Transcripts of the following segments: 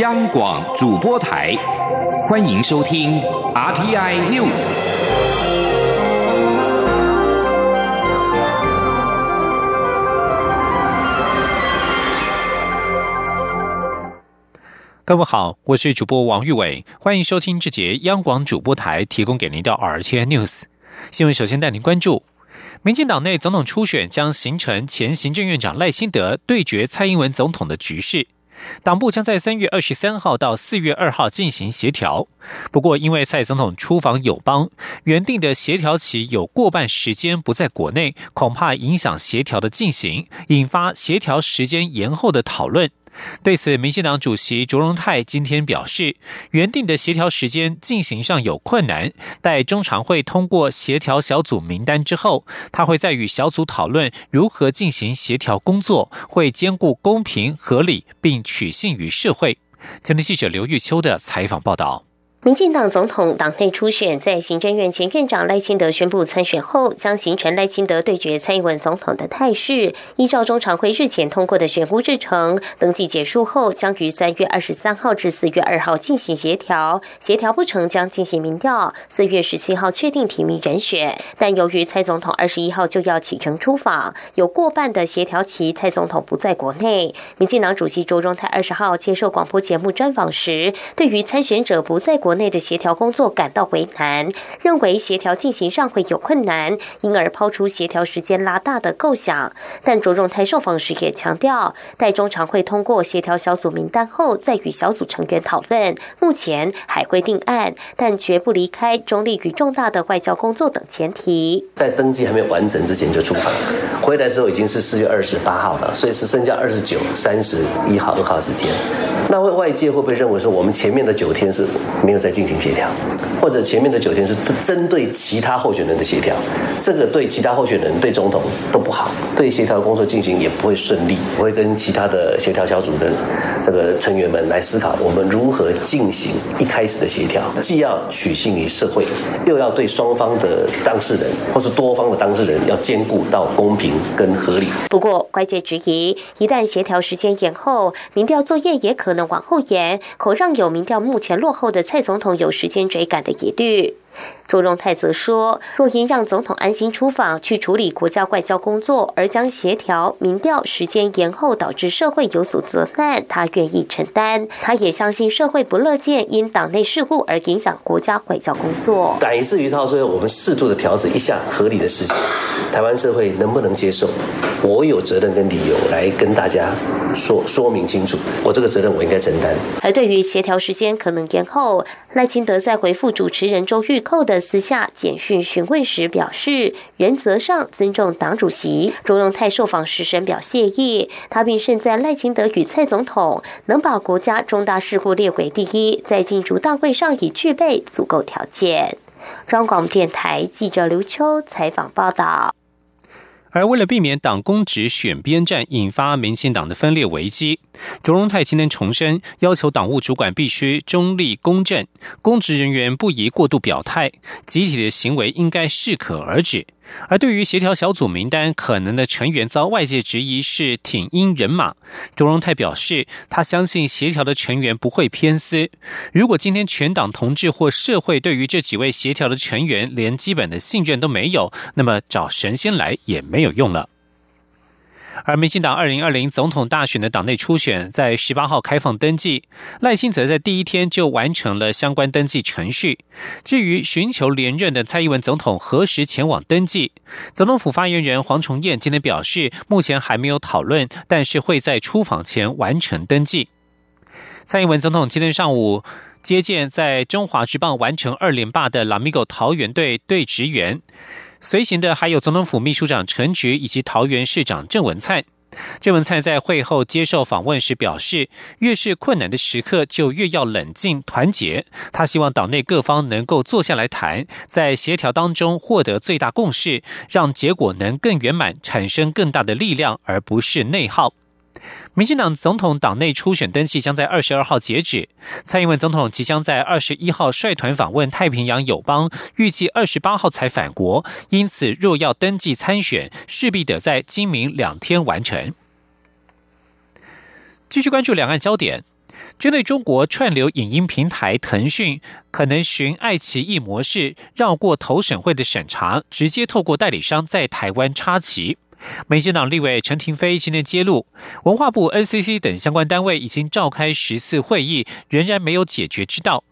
央广主播台，欢迎收听 RTI News。各位好，我是主播王玉伟，欢迎收听这节央广主播台提供给您的 RTI News 新闻。首先带您关注，民进党内总统初选将形成前行政院长赖清德对决蔡英文总统的局势。党部将在三月二十三号到四月二号进行协调，不过因为蔡总统出访友邦，原定的协调期有过半时间不在国内，恐怕影响协调的进行，引发协调时间延后的讨论。对此，民进党主席卓荣泰今天表示，原定的协调时间进行上有困难，待中常会通过协调小组名单之后，他会再与小组讨论如何进行协调工作，会兼顾公平合理，并取信于社会。今天记者刘玉秋的采访报道。民进党总统党内初选，在行政院前院长赖清德宣布参选后，将形成赖清德对决蔡英文总统的态势。依照中常会日前通过的选务日程，登记结束后，将于三月二十三号至四月二号进行协调。协调不成，将进行民调。四月十七号确定提名人选。但由于蔡总统二十一号就要启程出访，有过半的协调期，蔡总统不在国内。民进党主席卓荣泰二十号接受广播节目专访时，对于参选者不在国。国内的协调工作感到为难，认为协调进行上会有困难，因而抛出协调时间拉大的构想。但着重台受访时也强调，待中常会通过协调小组名单后，再与小组成员讨论。目前还会定案，但绝不离开中立与重大的外交工作等前提。在登记还没有完成之前就出访，回来的时候已经是四月二十八号了，所以是剩下二十九、三十一号、二号时间。那外外界会不会认为说，我们前面的九天是没有？再进行协调，或者前面的九天是针对其他候选人的协调，这个对其他候选人、对总统都不好，对协调工作进行也不会顺利。我会跟其他的协调小组的这个成员们来思考，我们如何进行一开始的协调，既要取信于社会，又要对双方的当事人或是多方的当事人要兼顾到公平跟合理。不过，外界质疑，一旦协调时间延后，民调作业也可能往后延，可让有民调目前落后的蔡总。总统有时间追赶的疑虑。周荣泰则说，若因让总统安心出访去处理国家外交工作，而将协调民调时间延后，导致社会有所责难，他愿意承担。他也相信社会不乐见因党内事故而影响国家外交工作。乃至于到最后，我们适度的调整一下合理的事情，台湾社会能不能接受？我有责任跟理由来跟大家说说明清楚，我这个责任我应该承担。而对于协调时间可能延后，赖清德在回复主持人周玉后的私下简讯询问时表示，原则上尊重党主席。卓荣泰受访时深表谢意，他并盛赞赖清德与蔡总统能把国家重大事故列为第一，在进驻大会上已具备足够条件。中广电台记者刘秋采访报道。而为了避免党公职选边站引发民进党的分裂危机，卓荣泰今天重申，要求党务主管必须中立公正，公职人员不宜过度表态，集体的行为应该适可而止。而对于协调小组名单可能的成员遭外界质疑是挺英人马，周荣泰表示，他相信协调的成员不会偏私。如果今天全党同志或社会对于这几位协调的成员连基本的信任都没有，那么找神仙来也没有用了。而民进党二零二零总统大选的党内初选在十八号开放登记，赖清则在第一天就完成了相关登记程序。至于寻求连任的蔡英文总统何时前往登记，总统府发言人黄崇彦今天表示，目前还没有讨论，但是会在出访前完成登记。蔡英文总统今天上午接见在中华职棒完成二连霸的拉米狗桃园队队职员。随行的还有总统府秘书长陈菊以及桃园市长郑文灿。郑文灿在会后接受访问时表示，越是困难的时刻，就越要冷静团结。他希望党内各方能够坐下来谈，在协调当中获得最大共识，让结果能更圆满，产生更大的力量，而不是内耗。民进党总统党内初选登记将在二十二号截止。蔡英文总统即将在二十一号率团访问太平洋友邦，预计二十八号才返国。因此，若要登记参选，势必得在今明两天完成。继续关注两岸焦点。针对中国串流影音平台腾讯可能循爱奇艺模式绕过投审会的审查，直接透过代理商在台湾插旗。民进党立委陈廷飞今天揭露，文化部、NCC 等相关单位已经召开十次会议，仍然没有解决之道。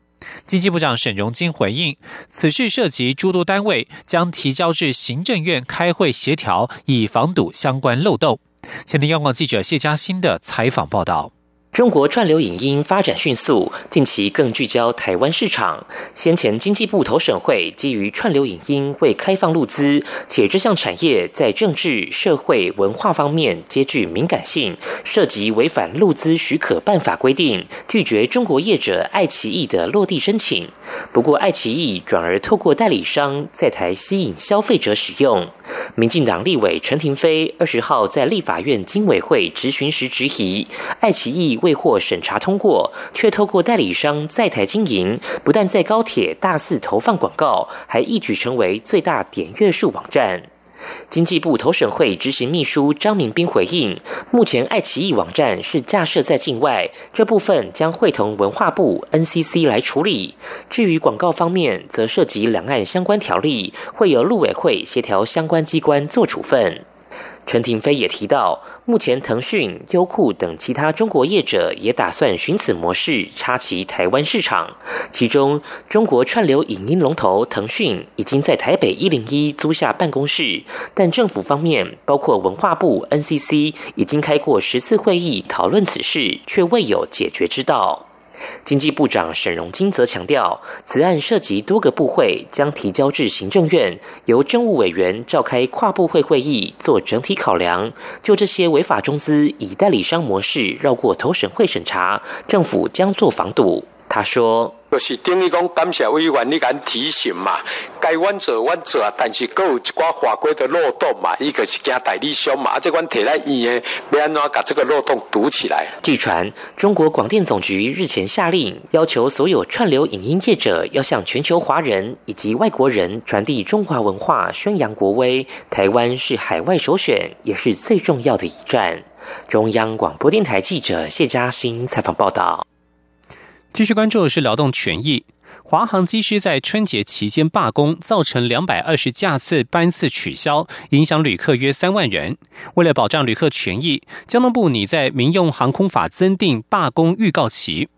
经济部长沈荣金回应，此事涉及诸多单位，将提交至行政院开会协调，以防堵相关漏洞。前天央广记者谢嘉欣的采访报道。中国串流影音发展迅速，近期更聚焦台湾市场。先前经济部投审会基于串流影音未开放路资，且这项产业在政治、社会、文化方面皆具敏感性，涉及违反路资许可办法规定，拒绝中国业者爱奇艺的落地申请。不过，爱奇艺转而透过代理商在台吸引消费者使用。民进党立委陈廷飞二十号在立法院经委会质询时质疑，爱奇艺未获审查通过，却透过代理商在台经营，不但在高铁大肆投放广告，还一举成为最大点阅数网站。经济部投审会执行秘书张明斌回应，目前爱奇艺网站是架设在境外，这部分将会同文化部 NCC 来处理。至于广告方面，则涉及两岸相关条例，会由陆委会协调相关机关做处分。陈廷飞也提到，目前腾讯、优酷等其他中国业者也打算循此模式插旗台湾市场。其中，中国串流影音龙头腾讯已经在台北一零一租下办公室，但政府方面，包括文化部、NCC，已经开过十次会议讨论此事，却未有解决之道。经济部长沈荣金则强调，此案涉及多个部会，将提交至行政院，由政务委员召开跨部会会议，做整体考量。就这些违法中资以代理商模式绕过投审会审查，政府将做防堵。他说。就是等于讲，感谢委员你敢提醒嘛？该阮做阮做啊，但是各有一寡法规的漏洞嘛，一个是惊代理商嘛，而且阮提来院的，要安怎把这个漏洞堵起来？据传，中国广电总局日前下令，要求所有串流影音业者要向全球华人以及外国人传递中华文化，宣扬国威。台湾是海外首选，也是最重要的一站。中央广播电台记者谢嘉欣采访报道。继续关注的是劳动权益。华航机师在春节期间罢工，造成两百二十架次班次取消，影响旅客约三万人。为了保障旅客权益，交通部拟在民用航空法增订罢工预告期。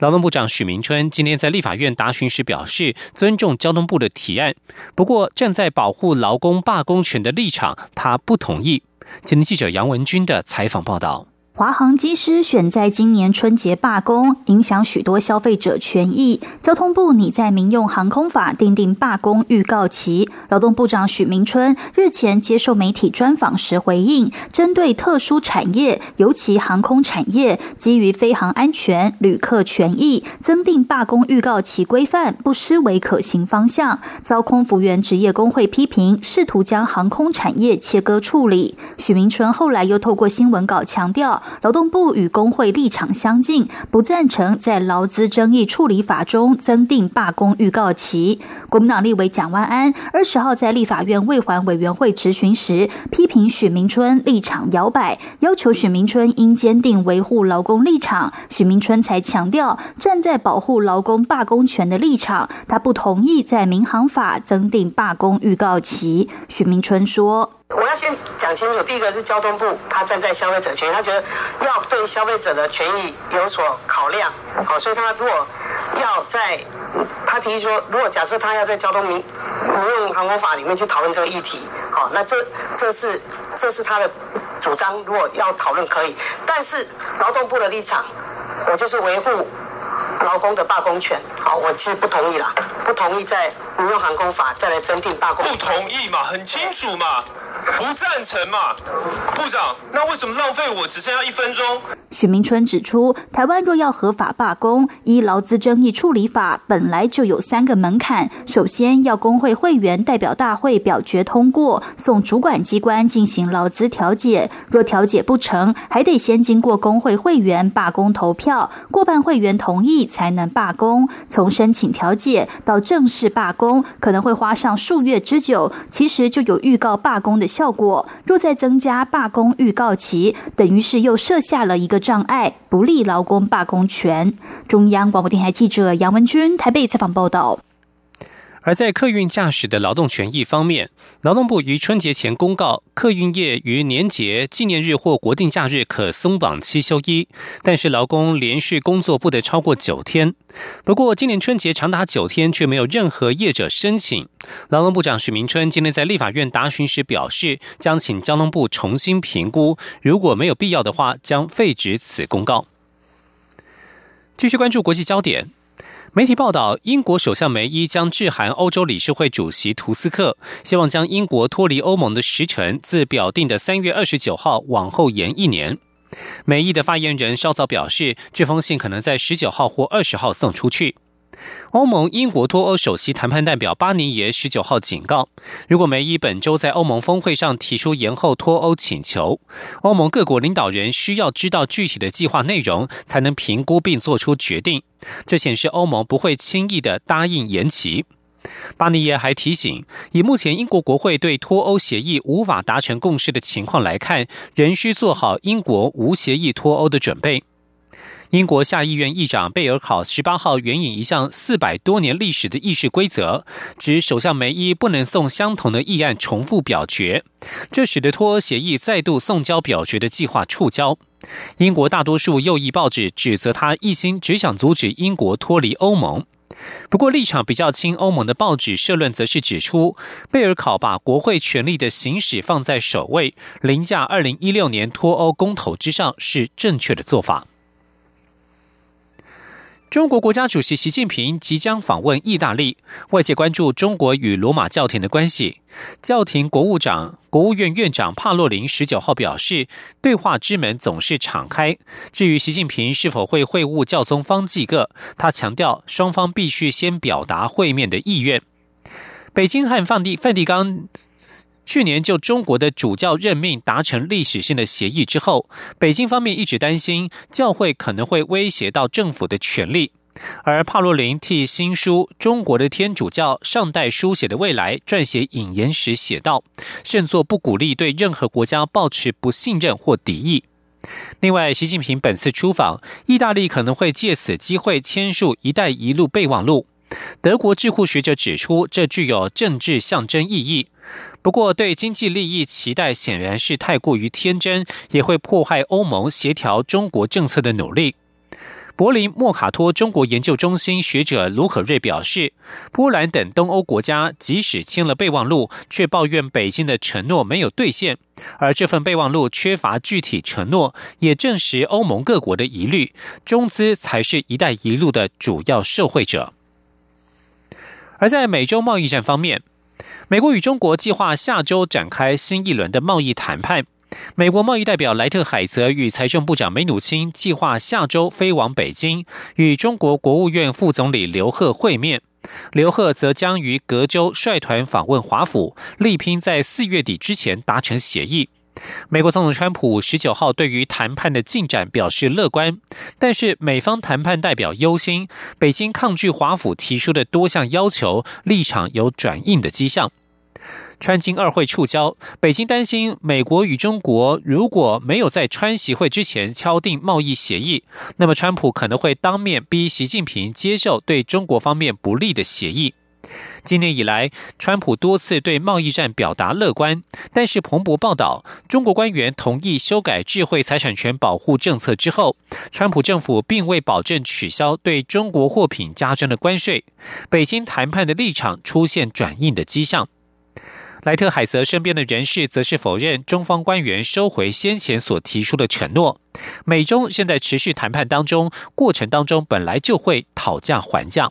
劳动部长许明春今天在立法院答询时表示，尊重交通部的提案，不过站在保护劳工罢工权的立场，他不同意。今天记者杨文军的采访报道。华航机师选在今年春节罢工，影响许多消费者权益。交通部拟在民用航空法订定罢工预告期。劳动部长许明春日前接受媒体专访时回应，针对特殊产业，尤其航空产业，基于飞航安全、旅客权益，增订罢工预告期规范，不失为可行方向。遭空服员职业工会批评，试图将航空产业切割处理。许明春后来又透过新闻稿强调。劳动部与工会立场相近，不赞成在劳资争议处理法中增订罢工预告期。国民党立委蒋万安二十号在立法院未还委员会质询时，批评许明春立场摇摆，要求许明春应坚定维护劳工立场。许明春才强调站在保护劳工罢工权的立场，他不同意在民航法增订罢工预告期。许明春说。我要先讲清楚，第一个是交通部，他站在消费者权益，他觉得要对消费者的权益有所考量，好，所以他如果要在，他提议说，如果假设他要在交通民民用航空法里面去讨论这个议题，好，那这这是这是他的主张，如果要讨论可以，但是劳动部的立场，我就是维护。劳工的罢工权，好，我其实不同意啦，不同意在民用航空法再来征订罢工。不同意嘛，很清楚嘛，不赞成嘛，部长，那为什么浪费我只剩下一分钟？许明春指出，台湾若要合法罢工，依劳资争议处理法本来就有三个门槛：首先要工会会员代表大会表决通过，送主管机关进行劳资调解；若调解不成，还得先经过工会会员罢工投票，过半会员同意才能罢工。从申请调解到正式罢工。工，可能会花上数月之久，其实就有预告罢工的效果。若再增加罢工预告期，等于是又设下了一个障碍，不利劳工罢工权。中央广播电台记者杨文君台北采访报道。而在客运驾驶的劳动权益方面，劳动部于春节前公告，客运业于年节、纪念日或国定假日可松绑七休一，但是劳工连续工作不得超过九天。不过，今年春节长达九天，却没有任何业者申请。劳动部长许明春今天在立法院答询时表示，将请交通部重新评估，如果没有必要的话，将废止此公告。继续关注国际焦点。媒体报道，英国首相梅伊将致函欧洲理事会主席图斯克，希望将英国脱离欧盟的时辰自表定的三月二十九号往后延一年。梅伊的发言人稍早表示，这封信可能在十九号或二十号送出去。欧盟英国脱欧首席谈判代表巴尼耶十九号警告，如果梅伊本周在欧盟峰会上提出延后脱欧请求，欧盟各国领导人需要知道具体的计划内容，才能评估并做出决定。这显示欧盟不会轻易的答应延期。巴尼耶还提醒，以目前英国国会对脱欧协议无法达成共识的情况来看，仍需做好英国无协议脱欧的准备。英国下议院议长贝尔考十八号援引一项四百多年历史的议事规则，指首相梅伊不能送相同的议案重复表决，这使得脱欧协议再度送交表决的计划触礁。英国大多数右翼报纸指责他一心只想阻止英国脱离欧盟。不过，立场比较亲欧盟的报纸社论则是指出，贝尔考把国会权力的行使放在首位，凌驾二零一六年脱欧公投之上，是正确的做法。中国国家主席习近平即将访问意大利，外界关注中国与罗马教廷的关系。教廷国务长、国务院院长帕洛林十九号表示，对话之门总是敞开。至于习近平是否会会晤教宗方济各，他强调双方必须先表达会面的意愿。北京和梵蒂梵蒂冈。去年就中国的主教任命达成历史性的协议之后，北京方面一直担心教会可能会威胁到政府的权力，而帕洛林替新书《中国的天主教上代书写的未来》撰写引言时写道：“甚作不鼓励对任何国家抱持不信任或敌意。”另外，习近平本次出访，意大利可能会借此机会签署“一带一路”备忘录。德国智库学者指出，这具有政治象征意义。不过，对经济利益期待显然是太过于天真，也会破坏欧盟协调中国政策的努力。柏林莫卡托中国研究中心学者卢可瑞表示，波兰等东欧国家即使签了备忘录，却抱怨北京的承诺没有兑现，而这份备忘录缺乏具体承诺，也证实欧盟各国的疑虑：中资才是一带一路的主要受惠者。而在美洲贸易战方面，美国与中国计划下周展开新一轮的贸易谈判。美国贸易代表莱特海泽与财政部长梅努钦计划下周飞往北京，与中国国务院副总理刘鹤会面。刘鹤则将于隔周率团访问华府，力拼在四月底之前达成协议。美国总统川普十九号对于谈判的进展表示乐观，但是美方谈判代表忧心，北京抗拒华府提出的多项要求，立场有转硬的迹象。川金二会触礁，北京担心美国与中国如果没有在川习会之前敲定贸易协议，那么川普可能会当面逼习近平接受对中国方面不利的协议。今年以来，川普多次对贸易战表达乐观，但是彭博报道，中国官员同意修改智慧财产权保护政策之后，川普政府并未保证取消对中国货品加征的关税。北京谈判的立场出现转硬的迹象。莱特海泽身边的人士则是否认中方官员收回先前所提出的承诺。美中现在持续谈判当中，过程当中本来就会讨价还价。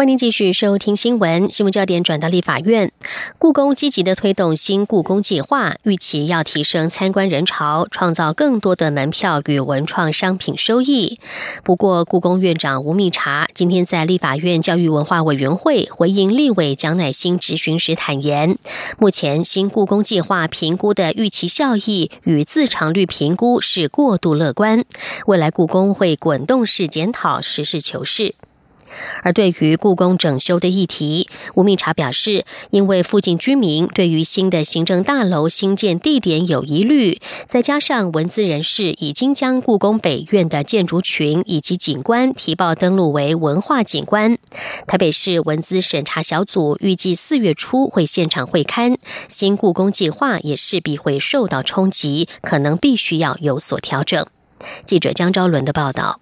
欢迎继续收听新闻。新闻焦点转到立法院，故宫积极的推动新故宫计划，预期要提升参观人潮，创造更多的门票与文创商品收益。不过，故宫院长吴密察今天在立法院教育文化委员会回应立委蒋乃新质询时坦言，目前新故宫计划评估的预期效益与自偿率评估是过度乐观，未来故宫会滚动式检讨，实事求是。而对于故宫整修的议题，吴明察表示，因为附近居民对于新的行政大楼新建地点有疑虑，再加上文资人士已经将故宫北院的建筑群以及景观提报登录为文化景观，台北市文资审查小组预计四月初会现场会刊，新故宫计划也势必会受到冲击，可能必须要有所调整。记者江昭伦的报道。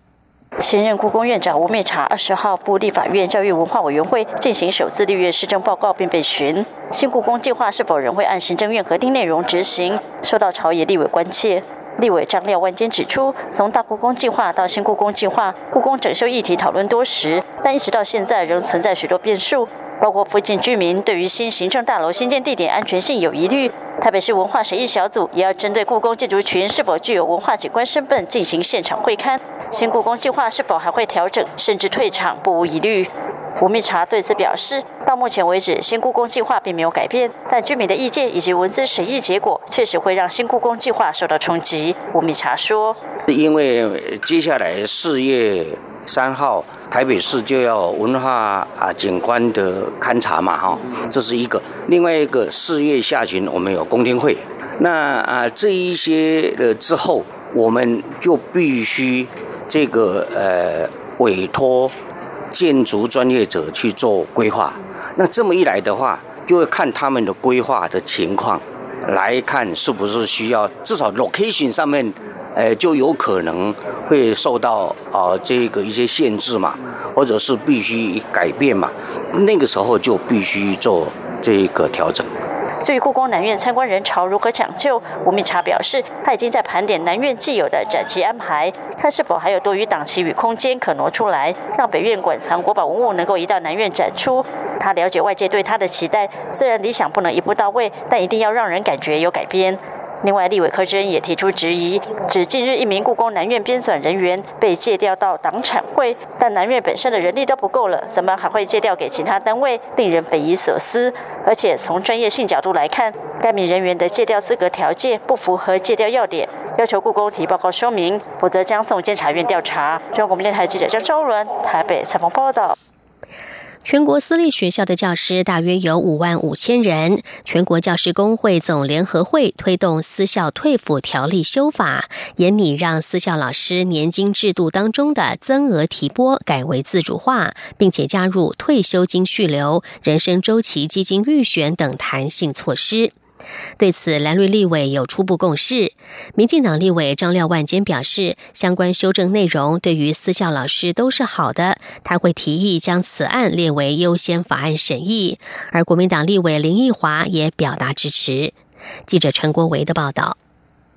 新任故宫院长吴灭茶二十号赴立法院教育文化委员会进行首次立院施政报告，并被询新故宫计划是否仍会按行政院核定内容执行，受到朝野立委关切。立委张廖万坚指出，从大故宫计划到新故宫计划，故宫整修议题讨论多时，但一直到现在仍存在许多变数。包括附近居民对于新行政大楼新建地点安全性有疑虑，特别是文化审议小组也要针对故宫建筑群是否具有文化景观身份进行现场会勘，新故宫计划是否还会调整甚至退场，不无疑虑。吴密察对此表示，到目前为止，新故宫计划并没有改变，但居民的意见以及文字审议结果确实会让新故宫计划受到冲击。吴密察说：“因为接下来四月。”三号，台北市就要文化啊景观的勘察嘛，哈，这是一个。另外一个，四月下旬我们有公听会，那啊这一些的之后，我们就必须这个呃委托建筑专业者去做规划。那这么一来的话，就会看他们的规划的情况，来看是不是需要至少 location 上面。呃，就有可能会受到啊这个一些限制嘛，或者是必须改变嘛，那个时候就必须做这个调整。至于故宫南院参观人潮如何抢救，吴密察表示，他已经在盘点南院既有的展期安排，看是否还有多余档期与空间可挪出来，让北院馆藏国宝文物能够移到南院展出。他了解外界对他的期待，虽然理想不能一步到位，但一定要让人感觉有改编。另外，立委柯志恩也提出质疑，指近日一名故宫南院编纂人员被借调到党产会，但南院本身的人力都不够了，怎么还会借调给其他单位，令人匪夷所思。而且从专业性角度来看，该名人员的借调资格条件不符合借调要点，要求故宫提报告说明，否则将送监察院调查。中国电台记者张昭伦台北采访报道。全国私立学校的教师大约有五万五千人。全国教师工会总联合会推动私校退辅条例修法，严拟让私校老师年金制度当中的增额提拨改为自主化，并且加入退休金续留、人生周期基金预选等弹性措施。对此，蓝绿立委有初步共识。民进党立委张廖万坚表示，相关修正内容对于私校老师都是好的，他会提议将此案列为优先法案审议。而国民党立委林奕华也表达支持。记者陈国维的报道。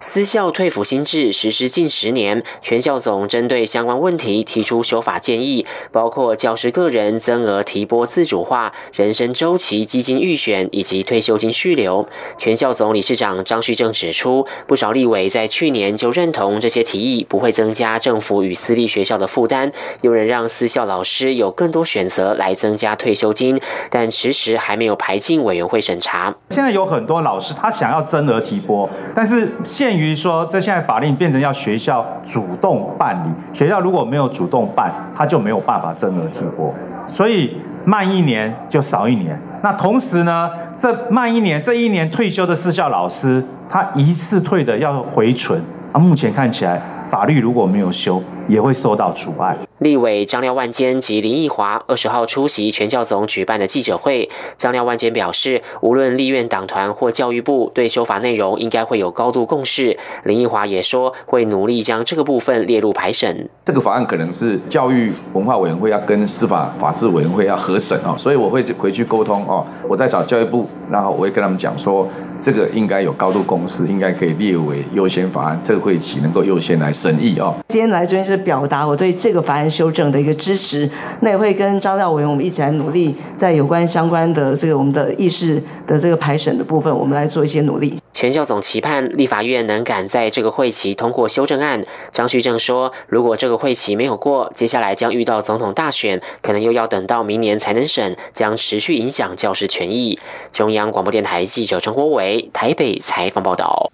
私校退辅新制实施近十年，全校总针对相关问题提出修法建议，包括教师个人增额提拨自主化、人生周期基金预选以及退休金续留。全校总理事长张旭正指出，不少立委在去年就认同这些提议不会增加政府与私立学校的负担，有人让私校老师有更多选择来增加退休金，但迟迟还没有排进委员会审查。现在有很多老师他想要增额提拨，但是现鉴于说，这现在法令变成要学校主动办理，学校如果没有主动办，他就没有办法增额出国，所以慢一年就少一年。那同时呢，这慢一年，这一年退休的私校老师，他一次退的要回存，啊，目前看起来法律如果没有修，也会受到阻碍。立委张廖万坚及林奕华二十号出席全教总举办的记者会。张廖万坚表示，无论立院党团或教育部对修法内容应该会有高度共识。林奕华也说，会努力将这个部分列入排审。这个法案可能是教育文化委员会要跟司法法制委员会要核审哦，所以我会回去沟通哦。我再找教育部，然后我会跟他们讲说，这个应该有高度共识，应该可以列为优先法案，这个会期能够优先来审议哦。今天来这边是表达我对这个法案。修正的一个支持，那也会跟张廖委我们一起来努力，在有关相关的这个我们的议事的这个排审的部分，我们来做一些努力。全校总期盼立法院能赶在这个会期通过修正案。张旭正说，如果这个会期没有过，接下来将遇到总统大选，可能又要等到明年才能审，将持续影响教师权益。中央广播电台记者陈国伟台北采访报道。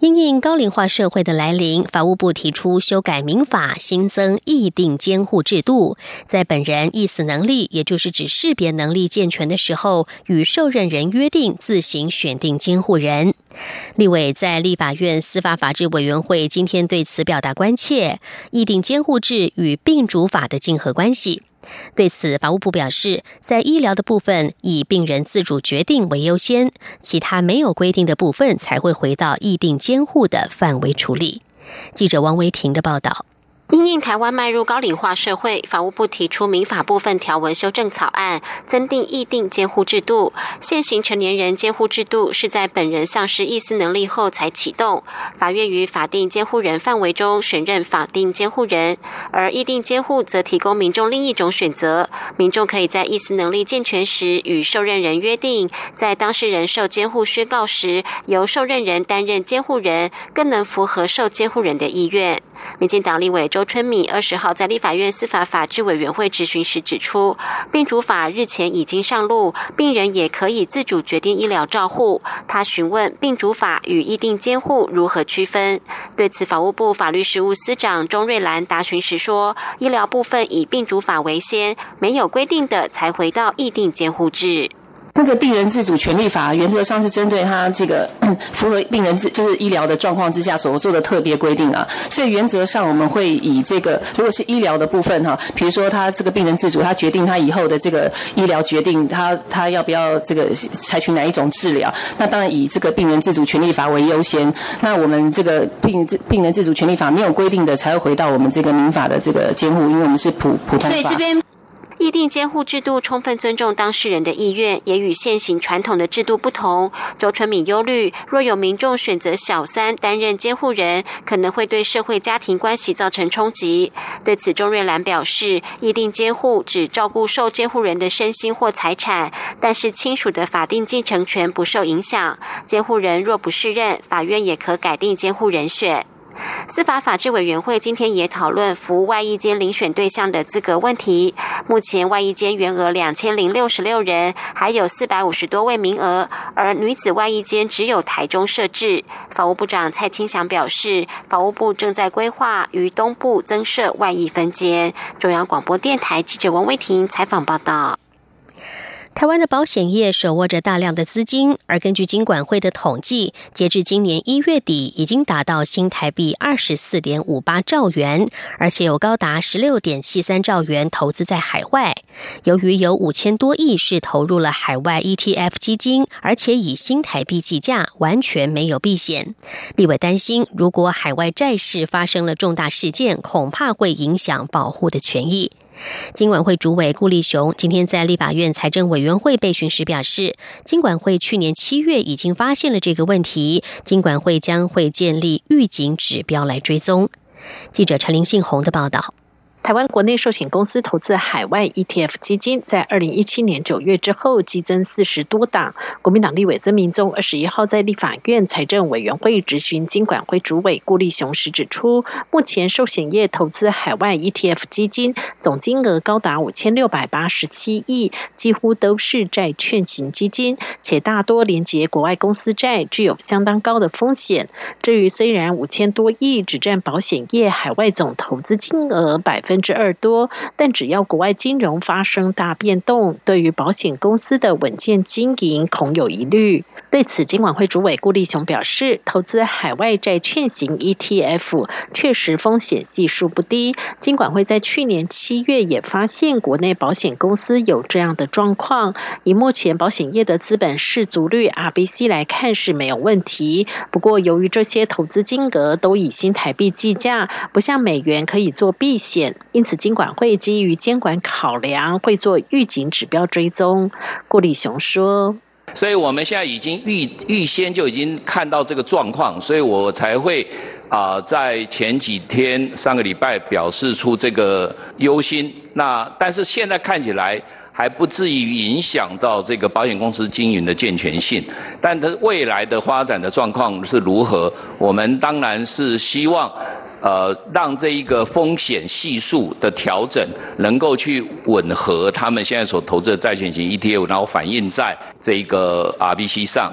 因应高龄化社会的来临，法务部提出修改民法，新增议定监护制度。在本人意思能力，也就是指识别能力健全的时候，与受任人约定自行选定监护人。立委在立法院司法法制委员会今天对此表达关切：议定监护制与病主法的竞合关系。对此，法务部表示，在医疗的部分以病人自主决定为优先，其他没有规定的部分才会回到议定监护的范围处理。记者王维婷的报道。因应台湾迈入高龄化社会，法务部提出民法部分条文修正草案，增订议定监护制度。现行成年人监护制度是在本人丧失意思能力后才启动，法院于法定监护人范围中选任法定监护人，而议定监护则提供民众另一种选择：民众可以在意思能力健全时与受任人约定，在当事人受监护宣告时，由受任人担任监护人，更能符合受监护人的意愿。民进党立委周春米二十号在立法院司法法制委员会质询时指出，病主法日前已经上路，病人也可以自主决定医疗照护。他询问病主法与议定监护如何区分？对此，法务部法律事务司长钟瑞兰答询时说，医疗部分以病主法为先，没有规定的才回到议定监护制。那个病人自主权利法原则上是针对他这个 符合病人自就是医疗的状况之下所做的特别规定啊，所以原则上我们会以这个如果是医疗的部分哈，比如说他这个病人自主，他决定他以后的这个医疗决定，他他要不要这个采取哪一种治疗，那当然以这个病人自主权利法为优先。那我们这个病自病人自主权利法没有规定的，才会回到我们这个民法的这个监护，因为我们是普普通法。议定监护制度充分尊重当事人的意愿，也与现行传统的制度不同。周春敏忧虑，若有民众选择小三担任监护人，可能会对社会家庭关系造成冲击。对此，钟瑞兰表示，议定监护只照顾受监护人的身心或财产，但是亲属的法定继承权不受影响。监护人若不适任，法院也可改定监护人选。司法法制委员会今天也讨论服务外役间遴选对象的资格问题。目前外役间员额两千零六十六人，还有四百五十多位名额，而女子外役间只有台中设置。法务部长蔡清祥表示，法务部正在规划于东部增设外役分间。中央广播电台记者王威婷采访报道。台湾的保险业手握着大量的资金，而根据金管会的统计，截至今年一月底，已经达到新台币二十四点五八兆元，而且有高达十六点七三兆元投资在海外。由于有五千多亿是投入了海外 ETF 基金，而且以新台币计价，完全没有避险。立委担心，如果海外债市发生了重大事件，恐怕会影响保护的权益。金管会主委顾立雄今天在立法院财政委员会备询时表示，金管会去年七月已经发现了这个问题，金管会将会建立预警指标来追踪。记者陈林信宏的报道。台湾国内寿险公司投资海外 ETF 基金，在二零一七年九月之后激增四十多档。国民党立委曾明宗二十一号在立法院财政委员会质询金管会主委顾立雄时指出，目前寿险业投资海外 ETF 基金总金额高达五千六百八十七亿，几乎都是债券型基金，且大多连接国外公司债，具有相当高的风险。至于虽然五千多亿只占保险业海外总投资金额百分。之二多。但只要国外金融发生大变动，对于保险公司的稳健经营恐有疑虑。对此，金管会主委顾立雄表示，投资海外债券型 ETF 确实风险系数不低。金管会在去年七月也发现国内保险公司有这样的状况。以目前保险业的资本市足率 RBC 来看是没有问题。不过，由于这些投资金额都以新台币计价，不像美元可以做避险，因此金管会基于监管考量，会做预警指标追踪。顾立雄说。所以我们现在已经预预先就已经看到这个状况，所以我才会啊在前几天上个礼拜表示出这个忧心。那但是现在看起来还不至于影响到这个保险公司经营的健全性，但它未来的发展的状况是如何？我们当然是希望。呃，让这一个风险系数的调整能够去吻合他们现在所投资的债券型 ETF，然后反映在这一个 RBC 上。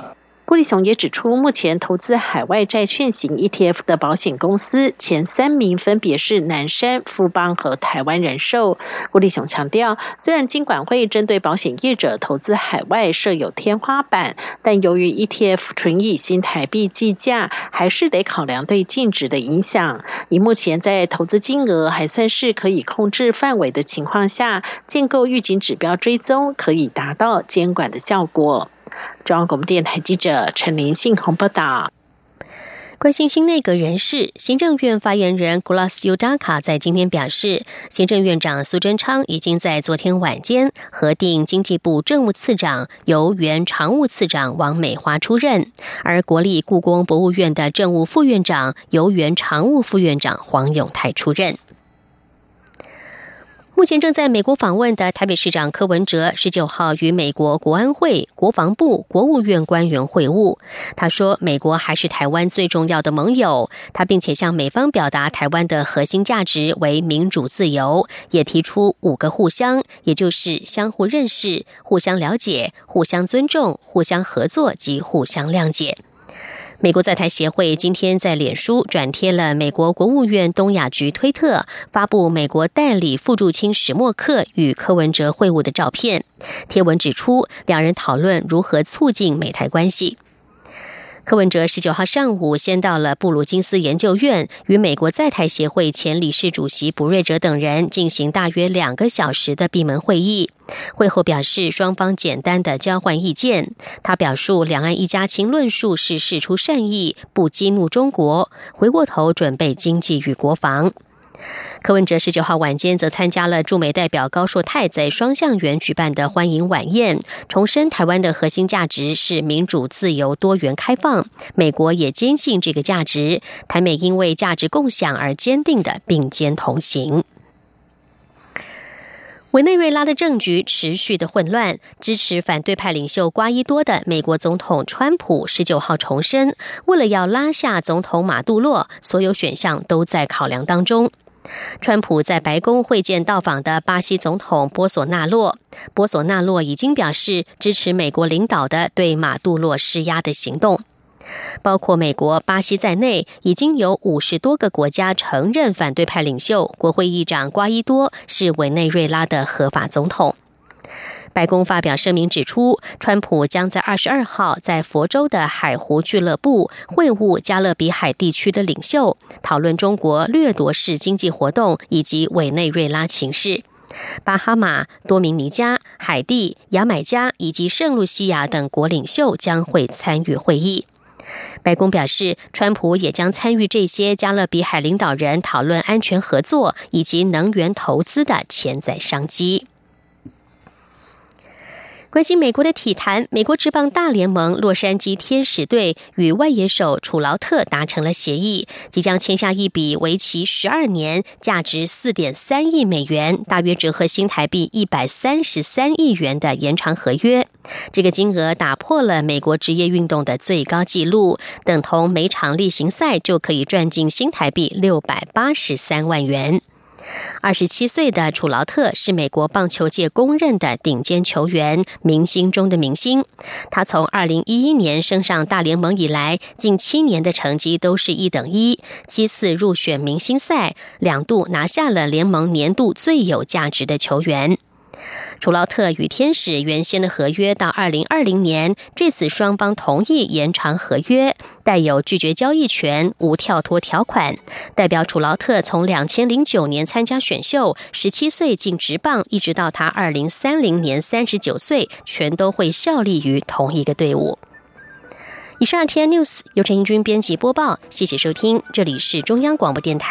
郭立雄也指出，目前投资海外债券型 ETF 的保险公司前三名分别是南山、富邦和台湾人寿。郭立雄强调，虽然金管会针对保险业者投资海外设有天花板，但由于 ETF 纯以新台币计价，还是得考量对净值的影响。以目前在投资金额还算是可以控制范围的情况下，建构预警指标追踪，可以达到监管的效果。中央广播电台记者陈林信鸿报道。关心新内阁人士，行政院发言人 Glas Udaka 在今天表示，行政院长苏贞昌已经在昨天晚间核定经济部政务次长由原常务次长王美花出任，而国立故宫博物院的政务副院长由原常务副院长黄永泰出任。目前正在美国访问的台北市长柯文哲，十九号与美国国安会、国防部、国务院官员会晤。他说，美国还是台湾最重要的盟友。他并且向美方表达台湾的核心价值为民主自由，也提出五个互相，也就是相互认识、互相了解、互相尊重、互相合作及互相谅解。美国在台协会今天在脸书转贴了美国国务院东亚局推特发布美国代理副驻青史默克与柯文哲会晤的照片。贴文指出，两人讨论如何促进美台关系。柯文哲十九号上午先到了布鲁金斯研究院，与美国在台协会前理事主席卜瑞哲等人进行大约两个小时的闭门会议。会后表示，双方简单的交换意见。他表述，两岸一家亲论述是事出善意，不激怒中国。回过头准备经济与国防。柯文哲十九号晚间则参加了驻美代表高硕泰在双向园举办的欢迎晚宴，重申台湾的核心价值是民主、自由、多元、开放。美国也坚信这个价值，台美因为价值共享而坚定的并肩同行。委内瑞拉的政局持续的混乱，支持反对派领袖瓜伊多的美国总统川普十九号重申，为了要拉下总统马杜洛，所有选项都在考量当中。川普在白宫会见到访的巴西总统波索纳洛，波索纳洛已经表示支持美国领导的对马杜洛施压的行动。包括美国、巴西在内，已经有五十多个国家承认反对派领袖国会议长瓜伊多是委内瑞拉的合法总统。白宫发表声明指出，川普将在二十二号在佛州的海湖俱乐部会晤加勒比海地区的领袖，讨论中国掠夺式经济活动以及委内瑞拉情势。巴哈马、多明尼加、海地、牙买加以及圣露西亚等国领袖将会参与会议。白宫表示，川普也将参与这些加勒比海领导人讨论安全合作以及能源投资的潜在商机。关心美国的体坛，美国职棒大联盟洛杉矶天使队与外野手楚劳特达成了协议，即将签下一笔为期十二年、价值四点三亿美元（大约折合新台币一百三十三亿元）的延长合约。这个金额打破了美国职业运动的最高纪录，等同每场例行赛就可以赚进新台币六百八十三万元。二十七岁的楚劳特是美国棒球界公认的顶尖球员，明星中的明星。他从二零一一年升上大联盟以来，近七年的成绩都是一等一，七次入选明星赛，两度拿下了联盟年度最有价值的球员。楚劳特与天使原先的合约到二零二零年，这次双方同意延长合约，带有拒绝交易权、无跳脱条款，代表楚劳特从两千零九年参加选秀，十七岁进职棒，一直到他二零三零年三十九岁，全都会效力于同一个队伍。以上 T N News 由陈英军编辑播报，谢谢收听，这里是中央广播电台。